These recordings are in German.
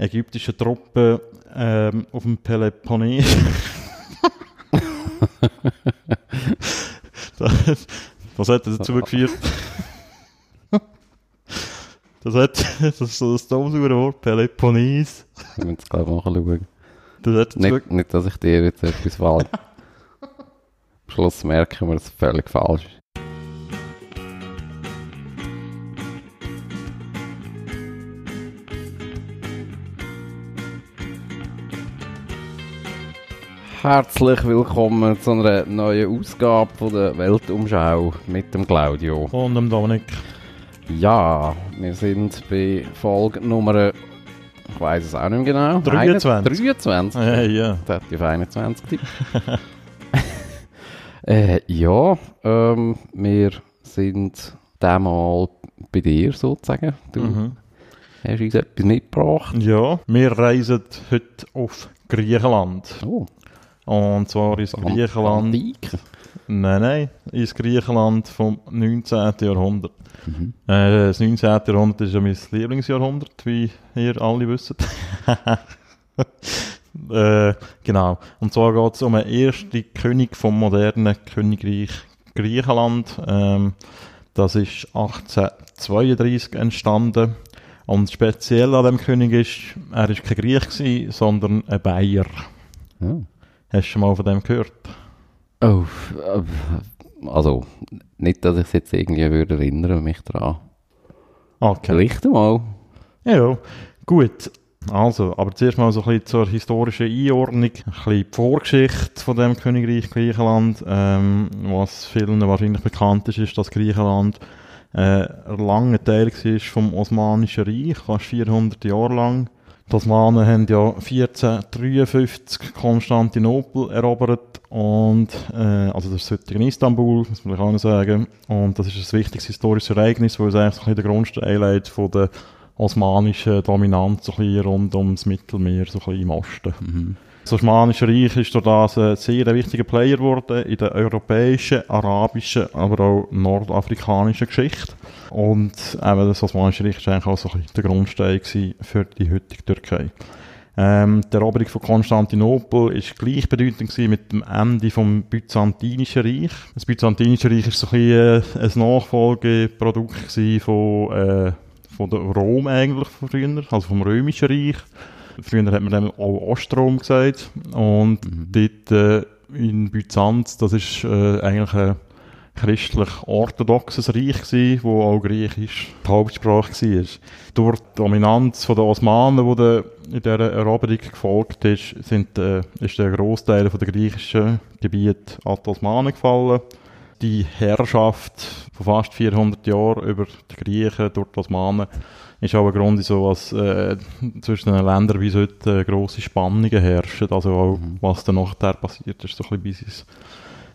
ägyptischen Truppen ähm, auf dem Peloponnes. das, das hat dazu geführt. Das hat, das ist so das dumme Wort, Peloponnes. Ich muss es glaube ich nachschauen. Das hat dazu Nicht, nicht, dass ich dir jetzt etwas falsch. Am Schluss merken wir, dass es völlig falsch ist. Herzlich willkommen zu einer neuen Ausgabe von der Weltumschau mit dem Claudio. und dem Dominik. Ja, wir sind bei Folge Nummer, ich weiß es auch nicht mehr genau. 23. 23. Hey, ja. Das hat auf 21 tippt. äh, ja, ähm, wir sind diesmal bei dir sozusagen. Du Mhm. hast uns etwas mitgebracht. Ja, wir reisen heute auf Griechenland. Oh, Und zwar ins Griechenland. Antike. Nein, nein, ins Griechenland vom 19. Jahrhundert. Mhm. Äh, das 19. Jahrhundert ist ja mein Lieblingsjahrhundert, wie ihr alle wisst. äh, genau. Und zwar geht es um den ersten König vom modernen Königreich Griechenland. Ähm, das ist 1832 entstanden. Und speziell an dem König ist, er war kein Griech, gewesen, sondern ein Bayer. Ja. Hast du schon mal von dem gehört? Oh, äh, also, nicht, dass ich es jetzt irgendwie würde erinnern mich daran. Okay. Vielleicht mal. Ja, gut. Also, aber zuerst mal so ein bisschen zur historischen Einordnung, ein bisschen die Vorgeschichte von dem Königreich Griechenland. Ähm, was vielen wahrscheinlich bekannt ist, ist, dass Griechenland äh, ein langer Teil war vom Osmanischen Reich, fast 400 Jahre lang. Die Osmanen haben ja 1453 Konstantinopel erobert und, äh, also das heutige Istanbul, muss man auch noch sagen. Und das ist ein wichtiges historisches Ereignis, weil es eigentlich so ein bisschen der Grundstein der osmanischen Dominanz so ein bisschen rund ums Mittelmeer, so ein bisschen im Osten. Mhm. Das Osmanische Reich ist durch das ein sehr wichtiger Player geworden in der europäischen, arabischen, aber auch nordafrikanischen Geschichte. Und eben das Osmanische Reich war eigentlich auch so der Grundstein für die heutige Türkei. Ähm, die Eroberung von Konstantinopel ist gleichbedeutend mit dem Ende vom Byzantinischen Reich. Das Byzantinische Reich ist so ein äh, ein Nachfolgeprodukt von, äh, von Rom eigentlich von früher, also vom Römischen Reich. Früher hat man dem auch Ostrom gesagt. Und dort äh, in Byzanz, das ist äh, eigentlich ein christlich-orthodoxes Reich gewesen, wo auch Griechisch die Hauptsprache war. Durch die Dominanz der Osmanen, die der in dieser Eroberung gefolgt ist, sind, äh, ist der Großteil der griechischen Gebiete an die Osmanen gefallen. Die Herrschaft von fast 400 Jahren über die Griechen durch die Osmanen ist auch ein Grund, so dass äh, zwischen den Ländern bis heute äh, grosse Spannungen herrschen. Also auch, was dann nachher passiert ist, so ein bisschen bis ins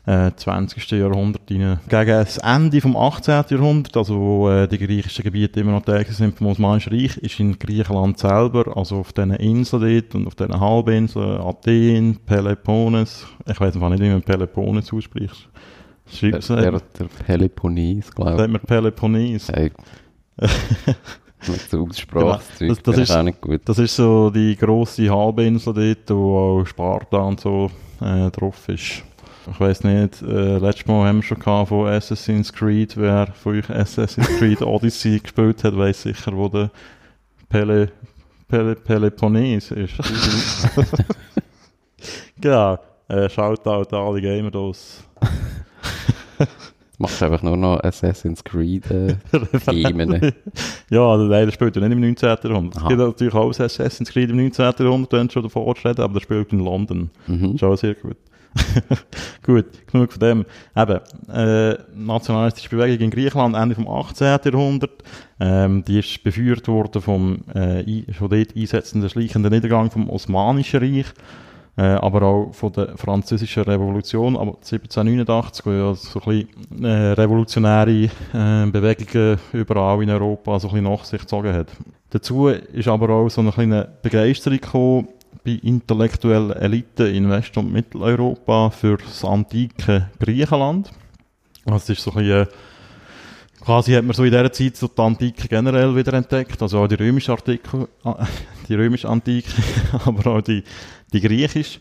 äh, 20. Jahrhundert rein. Gegen das Ende vom 18. Jahrhundert, also wo äh, die griechischen Gebiete immer noch Teil sind vom Osmanischen Reich, ist in Griechenland selber, also auf diesen Inseln dort und auf diesen Halbinseln, Athen, Peloponnes, ich weiß einfach nicht, wie man Peloponnes ausspricht. Der, Schreibt der, es, der Peloponnes, glaube sagt man Peloponnes. ich. Hey. Aussprache, Genau. Das- das ist- auch nicht gut. Das ist so die grosse Halbinsel dort, wo auch Sparta und so äh, drauf ist. Ich weiss nicht, äh, letztes Mal haben wir schon gehabt von Assassin's Creed, wer von euch Assassin's Creed Odyssey gespielt hat, weiss sicher, wo der Pele, Pele, Peloponnes ist. genau, äh, Shoutout an alle Gamer das. Machst einfach nur noch Assassin's Creed äh, Themen. Ja, der Leider spielt ja nicht im 19. Jahrhundert. Es gibt natürlich auch das Assassin's Creed im 19. Jahrhundert, wenn schon davor reden, aber der spielt in London. Mhm. Ist auch sehr gut. gut, genug von dem. Eben, äh, nationalistische Bewegung in Griechenland Ende vom 18. Jahrhundert. Ähm, die ist beführt worden vom äh, schon dort einsetzenden schleichenden Niedergang vom Osmanischen Reich. Äh, aber auch von der französischen Revolution, aber 1789, wo ja so ein bisschen äh, revolutionäre äh, Bewegungen überall in Europa so ein bisschen nach sich gezogen hat. Dazu ist aber auch so eine kleine Begeisterung gekommen bei intellektuellen Eliten in West- und Mitteleuropa für das antike Griechenland. Also es ist so ein bisschen, äh, quasi hat man so in dieser Zeit so die Antike generell wieder entdeckt, also auch die römische Artikel, äh, die römische Antike, aber auch die, die griechische.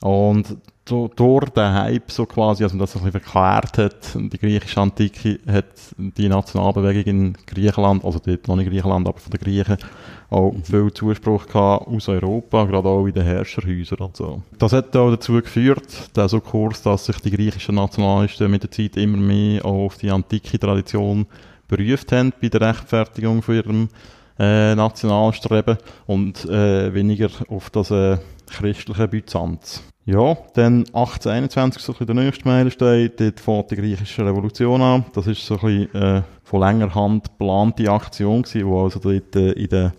Und durch den Hype so quasi, also das ein bisschen verklärt hat, die griechische Antike hat die Nationalbewegung in Griechenland, also dort noch nicht Griechenland, aber von den Griechen, auch mhm. viel Zuspruch gehabt aus Europa, gerade auch in den Herrscherhäusern und so. Das hat auch dazu geführt, der so Kurs, dass sich die griechischen Nationalisten mit der Zeit immer mehr auf die antike Tradition beruft haben bei der Rechtfertigung von ihrem äh, Nationalstreben und äh, weniger auf das äh, christliche Byzanz. Ja, dann 1821 so ein der nächste Meilenstein, dort fängt die griechische Revolution an. Das ist so ein bisschen, äh, von längerer Hand geplante Aktion gewesen, wo also dort äh, in den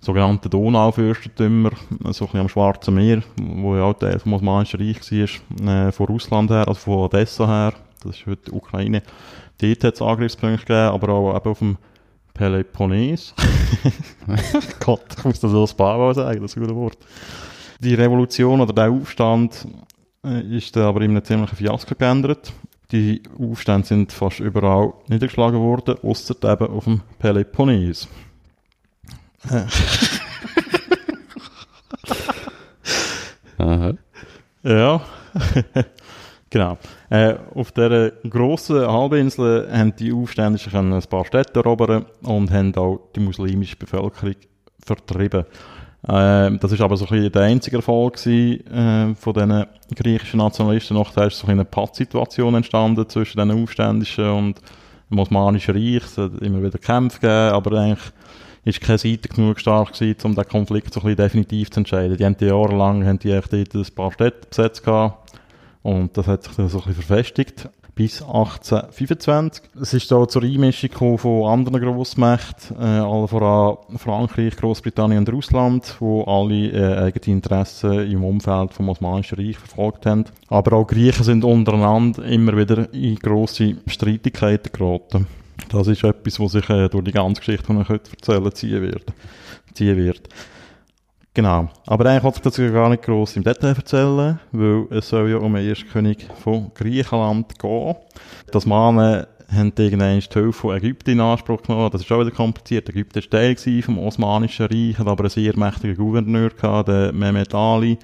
sogenannten Donaufürstentümer, so ein bisschen am Schwarzen Meer, wo ja auch Teil vom Osmanischen Reich war, äh, von Russland her, also von Odessa her, das ist heute die Ukraine, dort hat es Angriffspunkte gegeben, aber auch eben auf dem Peloponnes. Gott, ich muss das so ein Mal sagen, das ist ein gutes Wort. Die Revolution oder der Aufstand äh, ist dann aber in einem ziemlichen Fiasko geändert. Die Aufstände sind fast überall niedergeschlagen worden, außer eben auf dem Peloponnes. Aha. Ja, genau. Äh, auf dieser grossen Halbinsel haben die Aufständischen ein paar Städte erobern und haben auch die muslimische Bevölkerung vertrieben. Ähm, das ist aber so ein bisschen der einzige Erfolg gewesen, äh, von diesen griechischen Nationalisten. Nachher ist so ein eine Pattsituation entstanden zwischen den Aufständischen und dem Osmanischen Reich. Es hat immer wieder Kämpfe gegeben, aber eigentlich ist keine Seite genug stark gewesen, um den Konflikt so ein bisschen definitiv zu entscheiden. Die haben die jahrelang haben die echt dort ein paar Städte besetzt gehabt und das hat sich dann so ein bisschen verfestigt bis 1825. Es ist da zur Einmischung von anderen Grossmächten, äh, allen voran Frankreich, Großbritannien und Russland, wo alle äh, eigene Interessen im Umfeld vom Osmanischen Reich verfolgt haben. Aber auch Griechen sind untereinander immer wieder in grosse Streitigkeiten geraten. Das ist etwas, was sich äh, durch die ganze Geschichte, die ich heute erzählen, ziehen wird. Ziehen wird. Genau. Aber eigentlich wollte ich das gar nicht gross im Detail erzählen, weil es soll ja um den ersten König von Griechenland gehen. Das Mannen haben irgendwann die Hilfe von Ägypten in Anspruch genommen. Das ist auch wieder kompliziert. Ägypten war Teil vom Osmanischen Reich, hat aber einen sehr mächtigen Gouverneur gehabt, den Mehmet Ali,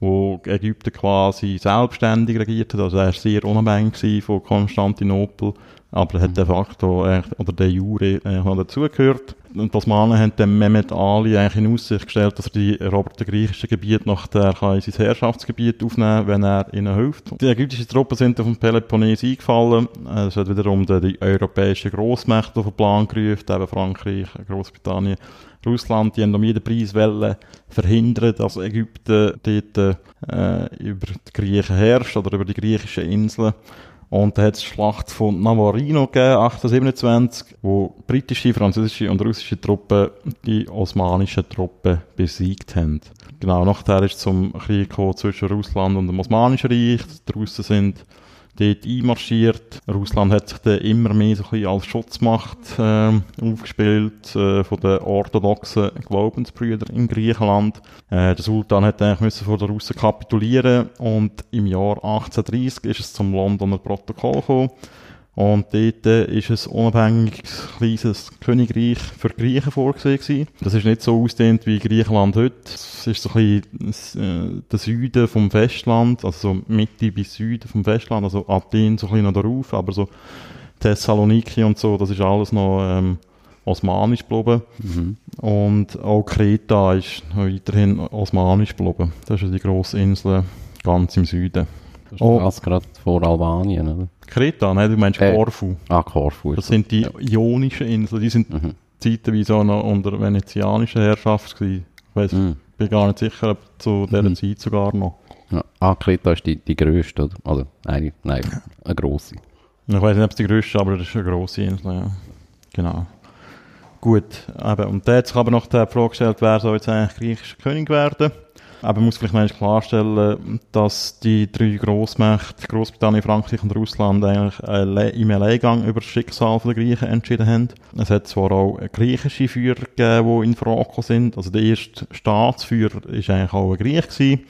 wo Ägypten quasi selbstständig regiert hat. Also er war sehr unabhängig von Konstantinopel aber er hat de facto, oder der Jure, äh, dazugehört. Und das Osmanen haben dem Mehmet Ali eigentlich in Aussicht gestellt, dass er die eroberten griechischen Gebiete nachher kann in sein Herrschaftsgebiet aufnehmen kann, wenn er ihnen hilft. Die ägyptischen Truppen sind auf dem Peloponnes eingefallen. Es hat wiederum die, die europäischen Grossmächte auf den Plan gerufen, eben Frankreich, Großbritannien, Russland. Die haben um jeden Preis wollen verhindern, dass Ägypten dort äh, über die Griechen herrscht oder über die griechischen Inseln. Und da hat es die Schlacht von Navarino gegeben, 1827, wo britische, französische und russische Truppen die osmanischen Truppen besiegt haben. Genau, nachher ist es zum Krieg zwischen Russland und dem Osmanischen Reich. Die Russen sind dort einmarschiert. Russland hat sich dann immer mehr so ein bisschen als Schutzmacht äh, aufgespielt äh, von den orthodoxen Glaubensbrüdern in Griechenland. Äh, der Sultan hat eigentlich müssen vor den Russen kapitulieren und im Jahr 1830 ist es zum Londoner Protokoll gekommen. Und dort ist ein unabhängiges kleines Königreich für Griechen vorgesehen. Das ist nicht so ausdehnt wie Griechenland heute. Es ist so ein bisschen äh, der Süden vom Festland, also so Mitte bis Süden vom Festland, also Athen so ein bisschen noch darauf, aber so Thessaloniki und so, das ist alles noch ähm, osmanisch geblieben. Mhm. Und auch Kreta ist noch weiterhin osmanisch geblieben. Das ist die grosse Insel ganz im Süden. Das ist oh. gerade vor Albanien, oder? Kreta, nein, du meinst äh, Korfu. Ah, Korfu. Das sind die Ionischen Inseln, die sind mhm. zeitweise auch noch unter venezianischer Herrschaft gewesen. Ich weiss, mhm. bin gar nicht sicher, ob zu dieser mhm. Zeit sogar noch. Ja. Ah, Kreta ist die, die grösste, oder? Also, nein, nein, eine grosse. Ich weiß nicht, ob es die grösste ist, aber das ist eine grosse Insel, ja. Genau. Gut, eben. und da hat sich aber noch die Frage gestellt, wer soll jetzt eigentlich griechischer König werden? Aber man muss vielleicht noch klarstellen, dass die drei Grossmächte, Großbritannien, Frankreich und Russland, eigentlich im Alleingang über das Schicksal der Griechen entschieden haben. Es hat zwar auch griechische Führer gegeben, die in Frage sind. Also der erste Staatsführer war eigentlich auch ein Griech gewesen.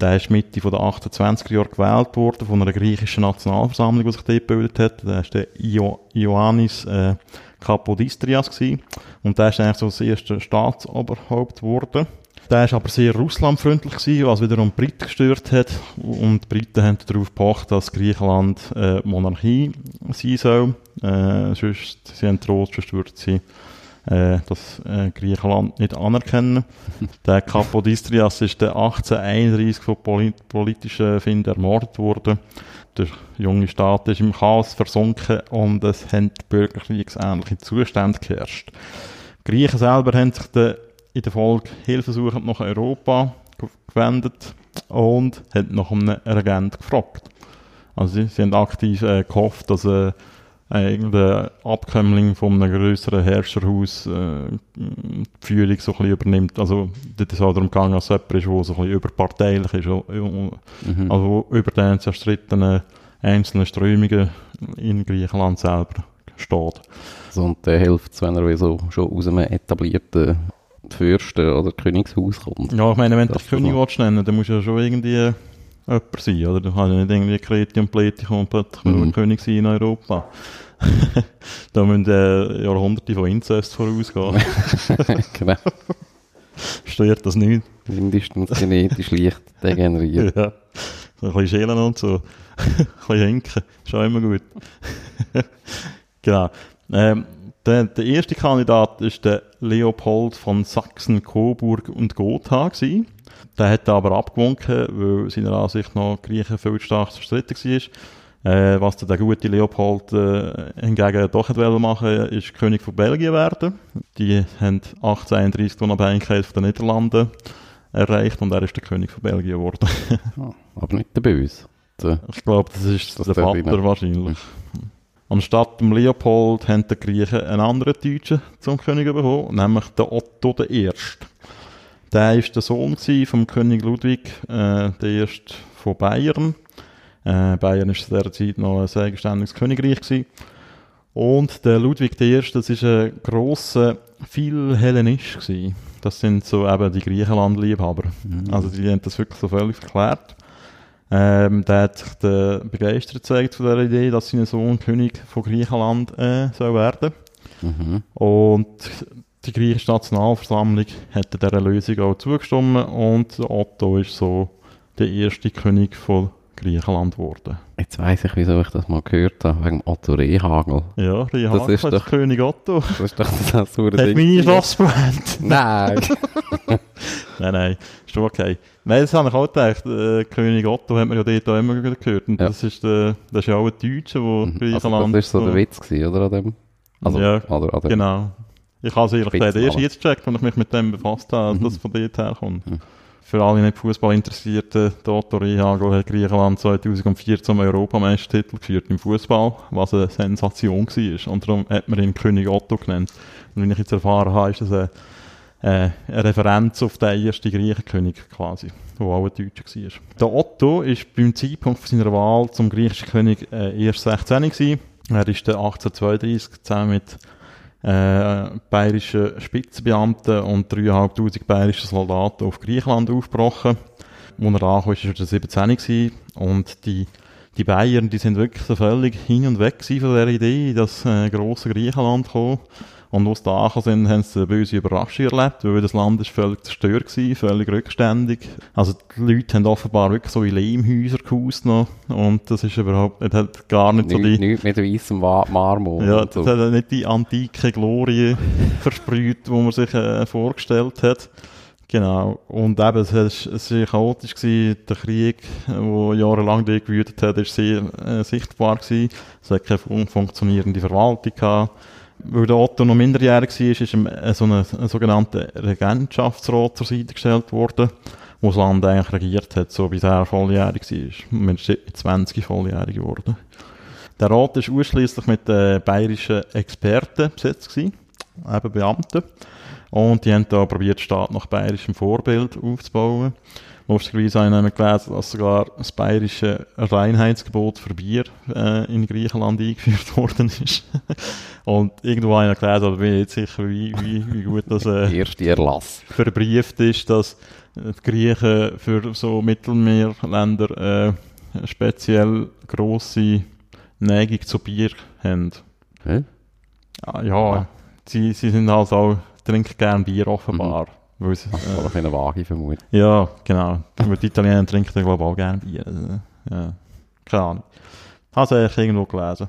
Der ist Mitte der 28er Jahre gewählt worden von einer griechischen Nationalversammlung, die sich dort gebildet hat. Der ist der Io Ioannis äh, Kapodistrias gewesen. Und der ist eigentlich so das erste Staatsoberhaupt geworden. Der ist aber sehr russlandfreundlich gewesen, was wiederum die Briten gestört hat. Und die Briten haben darauf gepocht, dass Griechenland äh, Monarchie sein soll. Äh, sonst, sie haben droht, sonst würden sie äh, das äh, Griechenland nicht anerkennen. der Kapodistrias ist der 1831 von polit politischen Finden ermordet worden. Der junge Staat ist im Chaos versunken und es haben bürgerkriegsähnliche Zustände geherrscht. Die Griechen selber haben sich dann in der Folge hilfesuchend nach Europa gewendet und haben nach einem Regent gefragt. Also sie, sie haben aktiv äh, gehofft, dass äh, irgendein Abkömmling von einem größeren Herrscherhaus äh, die Führung so ein bisschen übernimmt. Also dort ist auch darum gegangen, dass jemand ist, der so ein bisschen überparteilich ist, mhm. also über den zerstrittenen einzelnen Strömungen in Griechenland selber steht. Also und der hilft wenn er so schon aus einem etablierten Fürsten oder Königshaus kommt. Ja, ich meine, wenn du dich König willst nennen, dann musst du ja schon irgendwie jemand sein, oder? Du kannst ja nicht irgendwie Kreti und Pleti kommen plötzlich mhm. König sein in Europa. da müssen äh, Jahrhunderte von Inzest vorausgehen. genau. Steuert das nicht? Mindestens genetisch leicht degeneriert. ja. Ein bisschen schälen und so. ein bisschen hinken. Ist auch immer gut. genau. Ähm, der, der, erste Kandidat ist der Leopold von Sachsen, Coburg und Gotha gewesen. Der hat aber abgewunken, weil seiner Ansicht nach Griechen viel stark zerstritten war. Äh, was der gute Leopold äh, hingegen doch nicht machen ist König von Belgien werden. Die haben 1831 die Unabhängigkeit von den Niederlanden erreicht und er ist der König von Belgien geworden. oh, aber nicht der Böse. Ich glaube, das ist das der Vater wahrscheinlich. Anstatt dem Leopold haben die Griechen einen anderen Deutschen zum König bekommen, nämlich den Otto I. Der war der Sohn vom König Ludwig äh, I. von Bayern. Äh, Bayern war zu dieser Zeit noch ein eigenständiges Königreich. Gewesen. Und der Ludwig I., das ist ein grosser Philhellenist gewesen. Das sind so eben die Griechenland-Liebhaber. Mhm. Also die haben das wirklich so völlig verklärt. Ähm, der hat sich begeistert gezeigt von der Idee, dass sein Sohn König von Griechenland äh, soll werden mhm. Und die griechische Nationalversammlung hat dieser Lösung auch zugestimmt und Otto ist so der erste König von Griechenland geworden. Jetzt weiss ich, wieso ich das mal gehört habe, wegen Otto Rehagel. Ja, Rehagel das ist, doch, König Otto. Das ist doch das so Hat meine Schlossbrand. Nein. nein, nein, ist doch okay. Nein, das habe ich auch gedacht. Äh, König Otto hat man ja dort auch immer gehört. Und ja. das, ist der, das ist ja auch ein Deutscher, der mhm. Griechenland... Also das war so der Witz, gewesen, oder? An dem? Also, ja, oder, an dem genau. Ich habe es ehrlich gesagt erst jetzt gecheckt, als ich mich mit dem befasst habe, mhm. dass es von dort herkommt. Mhm für alle nicht Fußball Interessierten, Toto Rihago hat Griechenland 2004 zum Europameistertitel geführt im Fußball, was eine Sensation war. Und darum hat man ihn König Otto genannt. Und wie ich jetzt erfahren habe, ist das eine, äh, eine Referenz auf den ersten Griechenkönig quasi, der auch ein Deutscher war. Der Otto war beim Zeitpunkt seiner Wahl zum griechischen König äh, erst 16 gewesen. Er ist 1832 zusammen mit äh, bayerische Spitzenbeamten und 3'500 bayerische Soldaten auf Griechenland aufgebrochen. Als er ankam, war er 17 gewesen. und die, die Bayern, die sind wirklich so völlig hin und weg von der Idee, dass äh, grosse Griechenland kommt. Und als sie da sind, haben sie eine böse Überraschung erlebt, weil das Land ist völlig zerstört war, völlig rückständig. Also die Leute haben offenbar wirklich so in Lehmhäuser gehaust noch. Und das ist überhaupt, das hat gar nicht, so die... Nicht mit weissem Marmor. Ja, das so. hat nicht die antike Glorie versprüht, die man sich äh, vorgestellt hat. Genau. Und eben, es war sehr chaotisch. Gewesen. Der Krieg, der jahrelang gewütet hat, war sehr äh, sichtbar. Gewesen. Es hat keine funktionierende Verwaltung gehabt weil der Otto noch minderjährig war, ist ihm so ein, sogenannter Regentschaftsrat zur Seite gestellt worden, wo das Land eigentlich regiert hat, so bis er volljährig war. Wir sind mit 20 volljährig geworden. Der Rat war ausschließlich mit äh, bayerischen Experten besetzt gewesen, eben Beamten. Und die haben da probiert, die Staat nach bayerischem Vorbild aufzubauen. Lustigerweise habe ich gelesen, dass sogar das bayerische Reinheitsgebot für Bier äh, in Griechenland eingeführt worden ist. Und irgendwo habe ich gelesen, aber bin ich nicht sicher, wie, wie, wie gut das äh, verbrieft ist, dass die Griechen für so Mittelmeerländer äh, speziell grosse Neigung zu Bier haben. Hä? Ah, ja, sie, sie sind halt auch, trinken gern Bier offenbar. Weil sie, Das war doch eine vage Vermutung. ja, genau. Aber die Italiener trinken glaube ich, auch gerne Bier. Also, ja, keine Ahnung. Habe ich irgendwo gelesen.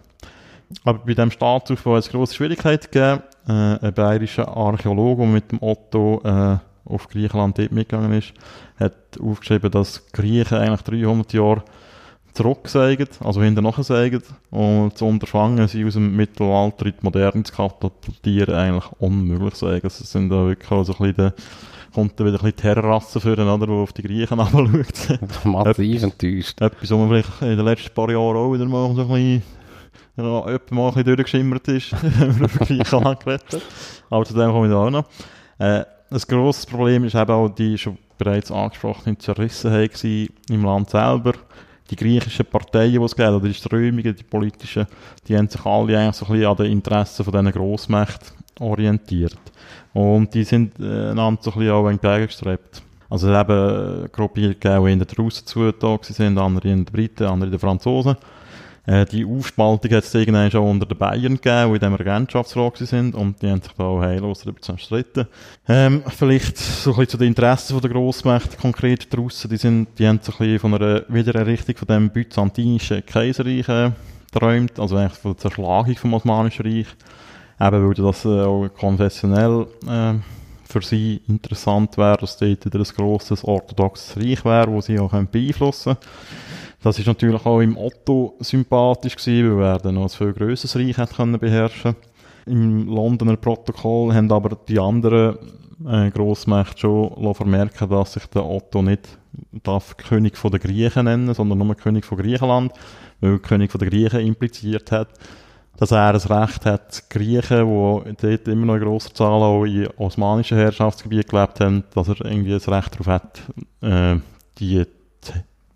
Aber bei diesem Staatsaufbau hat es grosse Schwierigkeiten gegeben. Äh, ein bayerischer Archäologe, der mit dem Otto äh, auf Griechenland dort mitgegangen ist, hat aufgeschrieben, dass Griechen eigentlich 300 Jahre zurücksägen, also hinter nachher sägen, und zu unterfangen, sie aus dem Mittelalter in die Moderne zu katapultieren, eigentlich unmöglich sagen. Also es sind da wirklich auch so ein bisschen, der- kommt da wieder ein bisschen Terrorrasse für oder, die auf die Griechen anschaut. Massiv enttäuscht. Etwas, was man vielleicht in den letzten paar Jahren auch wieder mal so ein bisschen, jemand mal ein bisschen durchgeschimmert ist, wenn man über Griechenland geredet hat. Aber zu dem kommen wir auch noch. Äh, ein grosses Problem ist eben auch die schon bereits angesprochene Zerrissenheit im Land selber. Die griechischen Parteien, die es gibt, oder die Strömungen, die politischen, die haben sich alle eigentlich so ein bisschen an den Interessen von diesen Grossmächten orientiert. Und die sind äh, einander so ein bisschen auch entgegengestrebt. Also es hat eben Gruppierungen die in den Russen zugetan sind, andere in den Briten, andere in den Franzosen. Äh, die Aufspaltung hat es irgendwann schon unter den Bayern gegeben, die in diesem Regentschaftsrat sind und die haben sich da auch heillos darüber zerstritten. Ähm, vielleicht so ein bisschen zu den Interessen der Grossmächte, konkret die Russen, die, sind, die haben so ein bisschen von einer Wiedererrichtung von dem byzantinischen Kaiserreich äh, geträumt, also eigentlich von der Zerschlagung vom Osmanischen Reich. Eben weil das äh, auch konfessionell äh, für sie interessant wäre, dass dort wieder ein grosses orthodoxes Reich wäre, das sie auch beeinflussen können. Das ist natürlich auch im Otto sympathisch gewesen, weil er dann noch ein viel grösseres Reich hätte können beherrschen. Im Londoner Protokoll haben aber die anderen äh, Grossmächte schon vermerken, dass sich der Otto nicht darf König von den Griechen nennen, sondern nur König von Griechenland, weil König von den Griechen impliziert hat, dass er ein Recht hat, Griechen, die dort immer noch in grosser Zahl auch in osmanischen Herrschaftsgebieten gelebt haben, dass er irgendwie ein Recht darauf hat, äh, die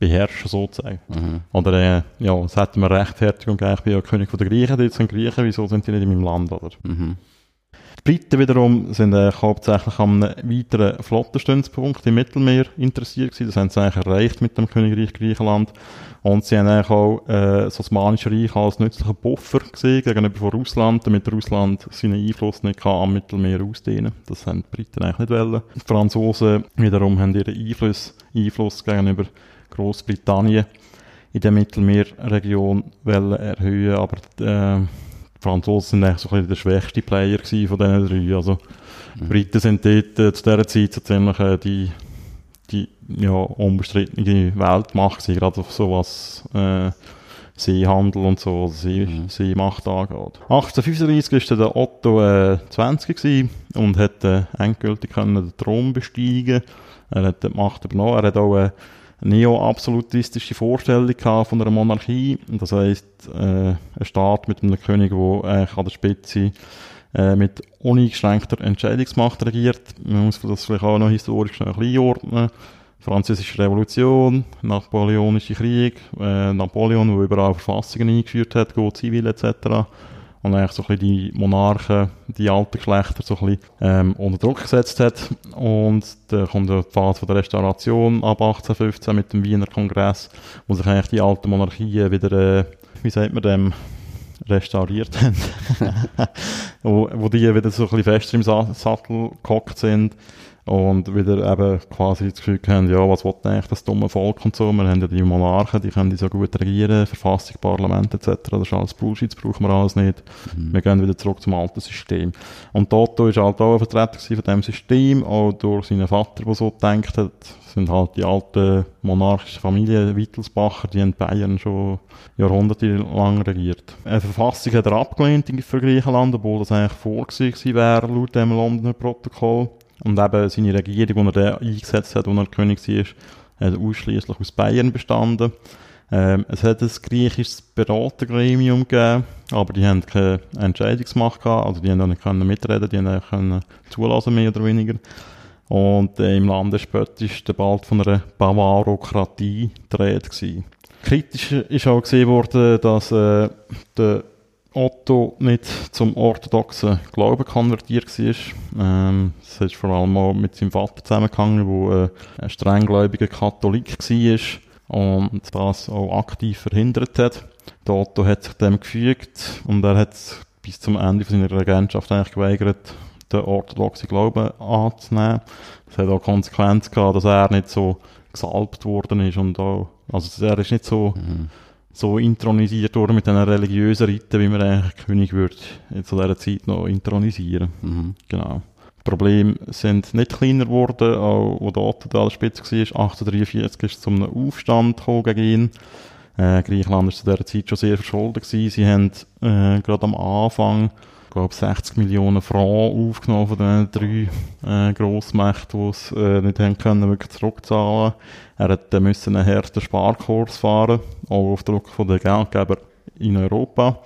beherrschen sozusagen. Mhm. Oder äh, ja, es hat mir Rechtfertigung gegeben, ich bin ja König von der Griechen, die sind Griechen, wieso sind die nicht in meinem Land, oder? Mhm. Die Briten wiederum sind äh, hauptsächlich an einem weiteren Flottenstützpunkt im Mittelmeer interessiert gewesen. Das haben sie eigentlich erreicht mit dem Königreich Griechenland. Und sie haben eigentlich auch äh, das Osmanische Reich als nützlichen Buffer gesehen gegenüber von Russland, damit Russland seinen Einfluss nicht kann am Mittelmeer ausdehnen Das haben die Briten eigentlich nicht wollen. Die Franzosen wiederum haben ihren Einfluss, Einfluss gegenüber Großbritannien in der Mittelmeerregion wollen erhöhen, aber äh, die Franzosen sind eigentlich so ein bisschen der schwächste Player von diesen drei. Also, die Briten sind dort äh, zu dieser Zeit so ziemlich äh, die, die ja, unbestrittene Weltmacht gerade auf so was äh, Seehandel und so, also See, Mhm. Seemacht angeht. 1835 war der Otto äh, 20 gewesen und hat äh, endgültig können den Thron besteigen. Er hat die Macht übernommen. Er hat auch äh, neo-absolutistische Vorstellung von einer Monarchie. Das heisst, äh, ein Staat mit einem König, der eigentlich an der Spitze äh, mit uneingeschränkter Entscheidungsmacht regiert. Man muss das vielleicht auch noch historisch ein bisschen einordnen. Französische Revolution, Napoleonische Krieg, äh, Napoleon, der überall Verfassungen eingeführt hat, Go Zivil etc. Und eigentlich so ein bisschen die Monarchen, die alten Geschlechter so ein bisschen ähm, unter Druck gesetzt hat. Und dann kommt die Phase von der Restauration ab 1815 mit dem Wiener Kongress, wo sich eigentlich die alten Monarchien wieder, äh, wie sagt man dem, restauriert haben. wo, wo die wieder so ein bisschen fester im Sa Sattel gehockt sind und wieder eben quasi das Gefühl haben, ja, was will eigentlich das dumme Volk und so, wir haben ja die Monarchen, die können die so gut regieren, Verfassung, Parlament etc., das ist alles Bullshit, das brauchen wir alles nicht. Wir gehen wieder zurück zum alten System. Und Toto ist halt auch ein Vertreter von diesem System, auch durch seinen Vater, der so gedacht hat, Das sind halt die alten monarchischen Familien, Wittelsbacher, die haben Bayern schon jahrhundertelang regiert. Eine Verfassung hat er abgelehnt für Griechenland, obwohl das eigentlich vorgesehen wäre, laut dem Londoner Protokoll. Und eben seine Regierung, die er eingesetzt hat, als er König war, hat ausschließlich aus Bayern bestanden. Ähm, es hat ein griechisches Beratergremium gegeben, aber die haben keine Entscheidungsmacht gehabt, also die haben auch nicht können mitreden, die haben auch zulassen, mehr oder weniger. Und äh, im Landespött ist der bald von einer Bavarokratie gedreht gewesen. Kritisch ist auch gesehen worden, dass äh, der Otto nicht zum orthodoxen Glauben konvertiert war. Ähm, das ist vor allem auch mit seinem Vater zusammengehangen, der äh, ein strenggläubiger Katholik war und das auch aktiv verhindert hat. Der Otto hat sich dem gefügt und er hat bis zum Ende seiner Regentschaft eigentlich geweigert, den orthodoxen Glauben anzunehmen. Das hat auch Konsequenz gehabt, dass er nicht so gesalbt worden ist und auch, also er ist nicht so, mhm. So intronisiert worden mit diesen religiösen Riten, wie man eigentlich König würde zu dieser Zeit noch intronisieren. Mhm. Genau. Die Probleme sind nicht kleiner geworden, auch wo der Otto der Spitze war. 1843 ist es zu einem Aufstand gegen ihn. Äh, Griechenland war zu dieser Zeit schon sehr verschuldet. Gewesen. Sie haben äh, gerade am Anfang glaube 60 Millionen Franken aufgenommen von den drei äh, Grossmächten, die es äh, nicht haben können, wirklich zurückzahlen. Er hat dann müssen einen harten Sparkurs fahren, auch auf Druck von den Geldgeber in Europa.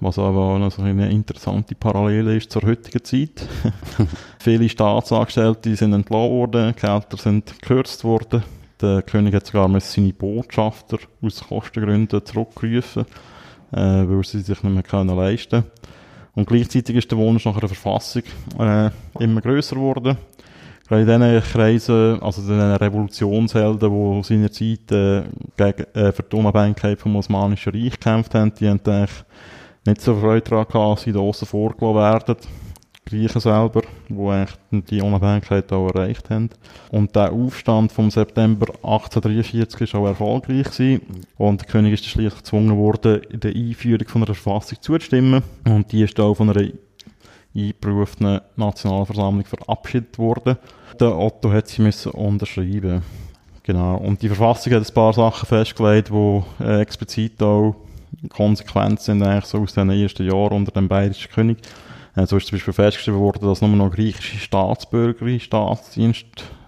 Was aber auch noch eine interessante Parallele ist zur heutigen Zeit. Viele Staatsangestellte sind entlassen worden, Gehälter sind gekürzt worden. Der König hat sogar seine Botschafter aus Kostengründen zurückgerufen, äh, weil sie sich nicht mehr können leisten Und gleichzeitig ist der Wunsch nach einer Verfassung äh, immer grösser geworden. Gerade in diesen Kreisen, also in diesen Revolutionshelden, die seinerzeit äh, gegen, äh, für die Unabhängigkeit vom Osmanischen Reich gekämpft haben, die haben eigentlich nicht so Freude daran gehabt, sie da aussen vorgelassen werden. Griechen selber, die eigentlich die Unabhängigkeit auch erreicht haben. Und der Aufstand vom September 1843 war auch erfolgreich gewesen. Und der König ist schließlich gezwungen worden, der Einführung von einer Verfassung zuzustimmen. Und die ist auch von einer einberufenen Nationalversammlung verabschiedet worden. Der Otto hat sie müssen unterschreiben. Genau. Und die Verfassung hat ein paar Sachen festgelegt, die äh, explizit auch Konsequenzen eigentlich so aus den ersten Jahren unter dem bayerischen König. Äh, so ist zum Beispiel festgestellt worden, dass nur noch griechische Staatsbürger in Staatsdienst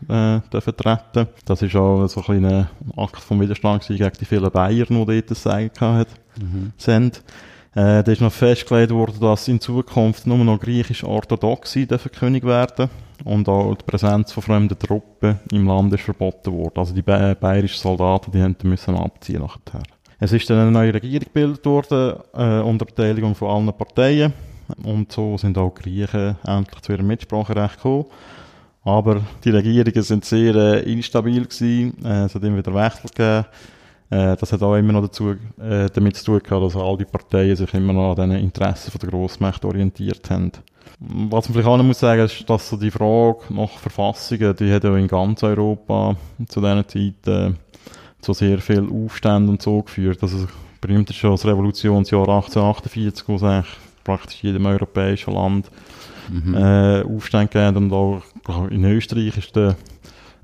äh, vertreten Das ist auch so ein kleiner Akt vom Widerstand gegen die vielen Bayern, die dort das Sagen hatten. Mhm. Sind. Äh, da ist noch festgelegt worden, dass in Zukunft nur noch griechisch Orthodoxe dürfen König werden und auch die Präsenz von fremden Truppen im Land ist verboten worden. Also die bayerischen Soldaten, die müssen abziehen nachher. Es ist dann eine neue Regierung gebildet worden, äh, unter Beteiligung von allen Parteien. Und so sind auch die Griechen endlich zu ihrem Mitspracherecht gekommen. Aber die Regierungen sind sehr äh, instabil gewesen. Äh, es hat immer wieder Wechsel gegeben. Äh, das hat auch immer noch dazu, äh, damit zu tun gehabt, dass all die Parteien sich immer noch an den Interessen der Grossmächte orientiert haben. Was man vielleicht auch noch muss sagen, ist, dass so die Frage nach Verfassungen, die hat ja in ganz Europa zu dieser Zeit zu sehr viel Aufständen und so geführt. Also berühmt ist schon das Revolutionsjahr 1848, wo es praktisch jedem europäischen Land mhm. äh, Aufstände gegeben und auch in Österreich ist der,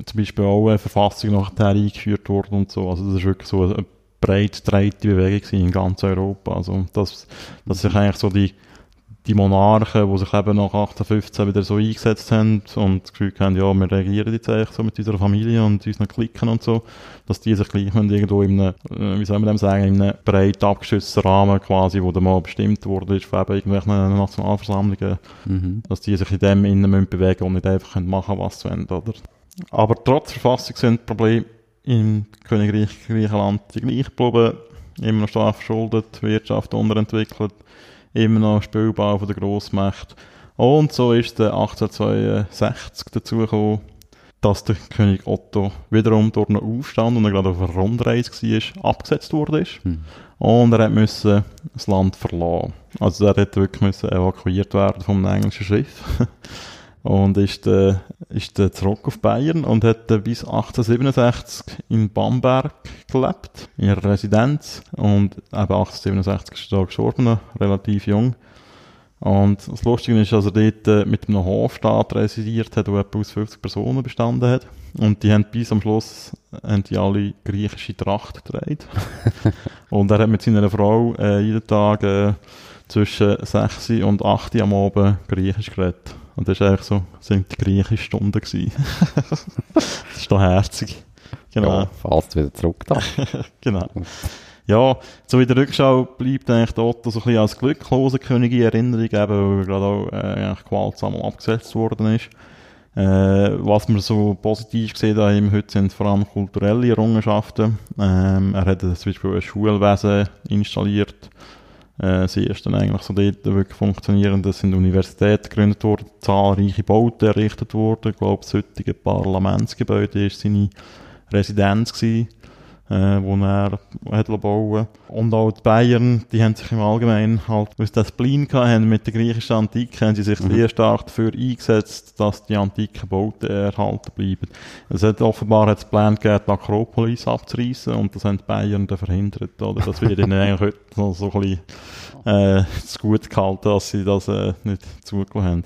zum Beispiel auch eine Verfassung nachher eingeführt worden und so. Also das ist wirklich so eine breit breite Bewegung in ganz Europa. Also das, das ist eigentlich so die die Monarchen, die sich eben nach 1815 wieder so eingesetzt haben und das Gefühl haben, ja, wir regieren jetzt eigentlich so mit unserer Familie und unseren Klicken und so, dass die sich gleich irgendwo in einem, äh, wie soll man dem sagen, in einem breit abgeschützten Rahmen quasi, wo dann mal bestimmt wurde ist von eben irgendwelchen Nationalversammlungen, mhm. dass die sich in dem innen müssen bewegen und nicht einfach machen was sie wollen, oder? Aber trotz Verfassung sind die Probleme im Königreich Griechenland die gleich geblieben, immer noch stark verschuldet, Wirtschaft unterentwickelt, immer noch spielbar von der Grossmacht. Und so ist der 1862 dazu gekommen, dass der König Otto wiederum durch einen Aufstand und er gerade auf einer Rundreise war, abgesetzt wurde. Hm. Und er musste das Land verlassen. Also er hätte wirklich müssen evakuiert werden vom englischen Schiff. und ist, äh, ist äh, zurück auf Bayern und hat äh, bis 1867 in Bamberg gelebt, in ihrer Residenz. Und eben 1867 ist er da gestorben, relativ jung. Und das Lustige ist, dass er dort äh, mit einem Hofstaat residiert hat, der etwa aus 50 Personen bestanden hat. Und die haben bis am Schluss haben die alle griechische Tracht getragen. und er hat mit seiner Frau äh, jeden Tag äh, zwischen 6 und 8 am Abend Griechisch geredet. Und das war eigentlich so, sind die griechischen Stunden gewesen. das ist doch herzig. Genau. Ja, falls wieder zurück da. genau. Ja, so in der Rückschau bleibt eigentlich Otto so ein bisschen als glückloser König in Erinnerung, eben, weil er gerade auch äh, eigentlich gewaltsam abgesetzt worden ist. Äh, was wir so positiv gesehen haben heute sind vor allem kulturelle Errungenschaften. Ähm, er hat zum Beispiel ein Schulwesen installiert. Äh, sie ist dann eigentlich so dort wirklich funktionierend. Es sind Universitäten gegründet worden, zahlreiche Bauten errichtet worden. Ich glaube, das heutige Parlamentsgebäude war seine Residenz gewesen äh, wo er hat bauen Und auch die Bayern, die haben sich im Allgemeinen halt, weil sie das Spleen haben mit der griechischen Antike, haben sie sich mhm. sehr stark dafür eingesetzt, dass die antiken Bauten erhalten bleiben. Es hat offenbar es Plan gegeben, die Akropolis abzureißen und das haben die Bayern dann verhindert, oder? Das wird ihnen eigentlich heute noch so ein bisschen, äh, zu gut gehalten, dass sie das, äh, nicht zugelassen haben.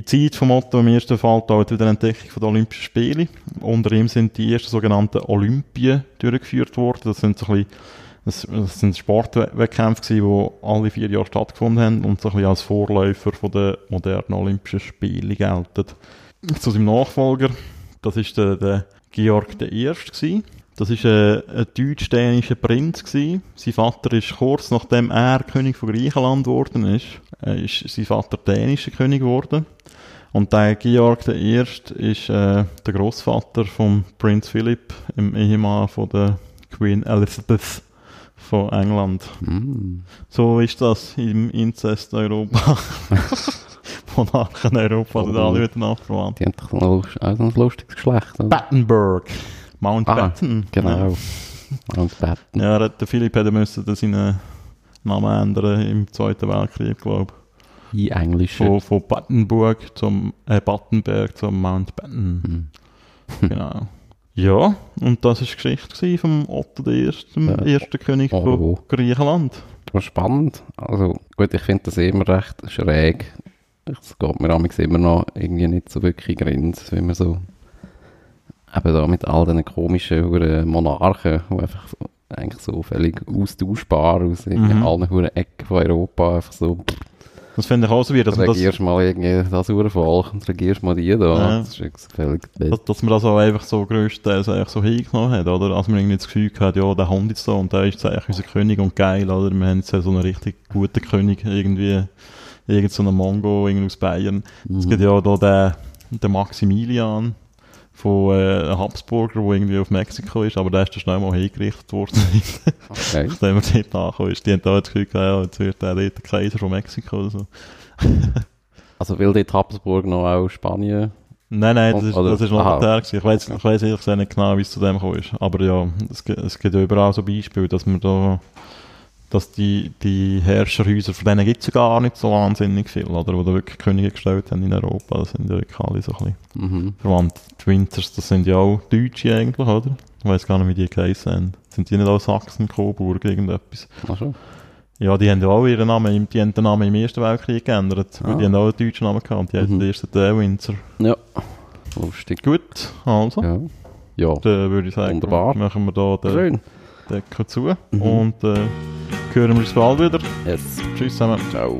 In Zeit vom Otto im ersten Fall da wieder Entdeckung der Olympischen Spiele. Unter ihm sind die ersten sogenannten Olympien durchgeführt worden. Das sind so ein bisschen das, das sind Sportwettkämpfe die alle vier Jahre stattgefunden haben und so ein bisschen als Vorläufer der modernen Olympischen Spiele gelten. Zu seinem Nachfolger, das ist der, der Georg I. Gewesen. Das war ein, ein deutsch-dänischer Prinz. Gewesen. Sein Vater ist kurz nachdem er König von Griechenland geworden ist, äh, ist sein Vater dänischer König geworden. Und der Georg I. ist äh, der Großvater von Prinz Philipp, im Ehemann von der Queen Elizabeth von England. Mm. So ist das im Inzest Europa. Monarchen Europa, die alle miteinander verwandt. Die haben doch auch ein lustiges Geschlecht. Oder? Battenberg. Mountbatten. Genau. Mountbatten. Ja, der Philipp hätte müssen seinen Namen ändern im Zweiten Weltkrieg, glaube ich. In Englisch. Von, von Battenburg zum, äh, Battenberg zum Mountbatten. Hm. genau. Ja, und das war die Geschichte vom Otto I., dem ja. ersten König oh. von Griechenland. Das war spannend. Also gut, ich finde das immer recht schräg. Es geht mir immer noch irgendwie nicht so wirklich Grenzen, wenn man so eben da mit all diesen komischen Monarchen, die einfach eigentlich so völlig austauschbar aus mhm. allen Ecken von Europa einfach so das finde ich auch so wie, dass man das... Regierst mal irgendwie das Urvolk und regierst mal die da. Ja. Das ist völlig dass, dass man das auch einfach so grösstenteils eigentlich so hingenommen hat, oder? Als man irgendwie das Gefühl hat, ja, der Hund ist so und der ist jetzt eigentlich unser König und geil, oder? Wir haben jetzt so einen richtig guten König, irgendwie, irgend so einen Mongo, irgendwie aus Bayern. Mhm. Es gibt ja da den, den Maximilian, von äh, Habsburger, der irgendwie auf Mexiko ist, aber der ist dann schnell mal hingerichtet worden. okay. Nachdem er dort angekommen ist. Die haben da Gefühl gehabt, ja, jetzt wird der dort der Kaiser von Mexiko oder so. also will dort Habsburg noch auch Spanien? Nein, nein, das ist, das ist noch der. Ich weiß, ich weiß ehrlich gesagt nicht genau, wie es zu dem gekommen ist. Aber ja, es, es gibt ja überall so Beispiele, dass man da dass die, die Herrscherhäuser, von denen gibt es ja gar nicht so wahnsinnig viel, oder, wo da wirklich Könige gestellt haben in Europa, das sind ja wirklich alle so ein bisschen mhm. verwandt. Die Winters, das sind ja auch Deutsche eigentlich, oder? Ich weiß gar nicht, wie die geheißen haben. Sind die nicht auch Sachsen, Coburg, irgendetwas? Ach so. Ja, die haben ja auch ihren Namen, die haben den Namen im Ersten Weltkrieg geändert, ah. die haben auch einen deutschen Namen gehabt, die mhm. heißen ersten der Windsor. Ja, lustig. Gut, also. Ja. ja. Dann würde ich sagen, Wunderbar. machen wir da den Deckel zu mhm. und äh, hören wir uns bald wieder. Yes. Tschüss zusammen. Ciao.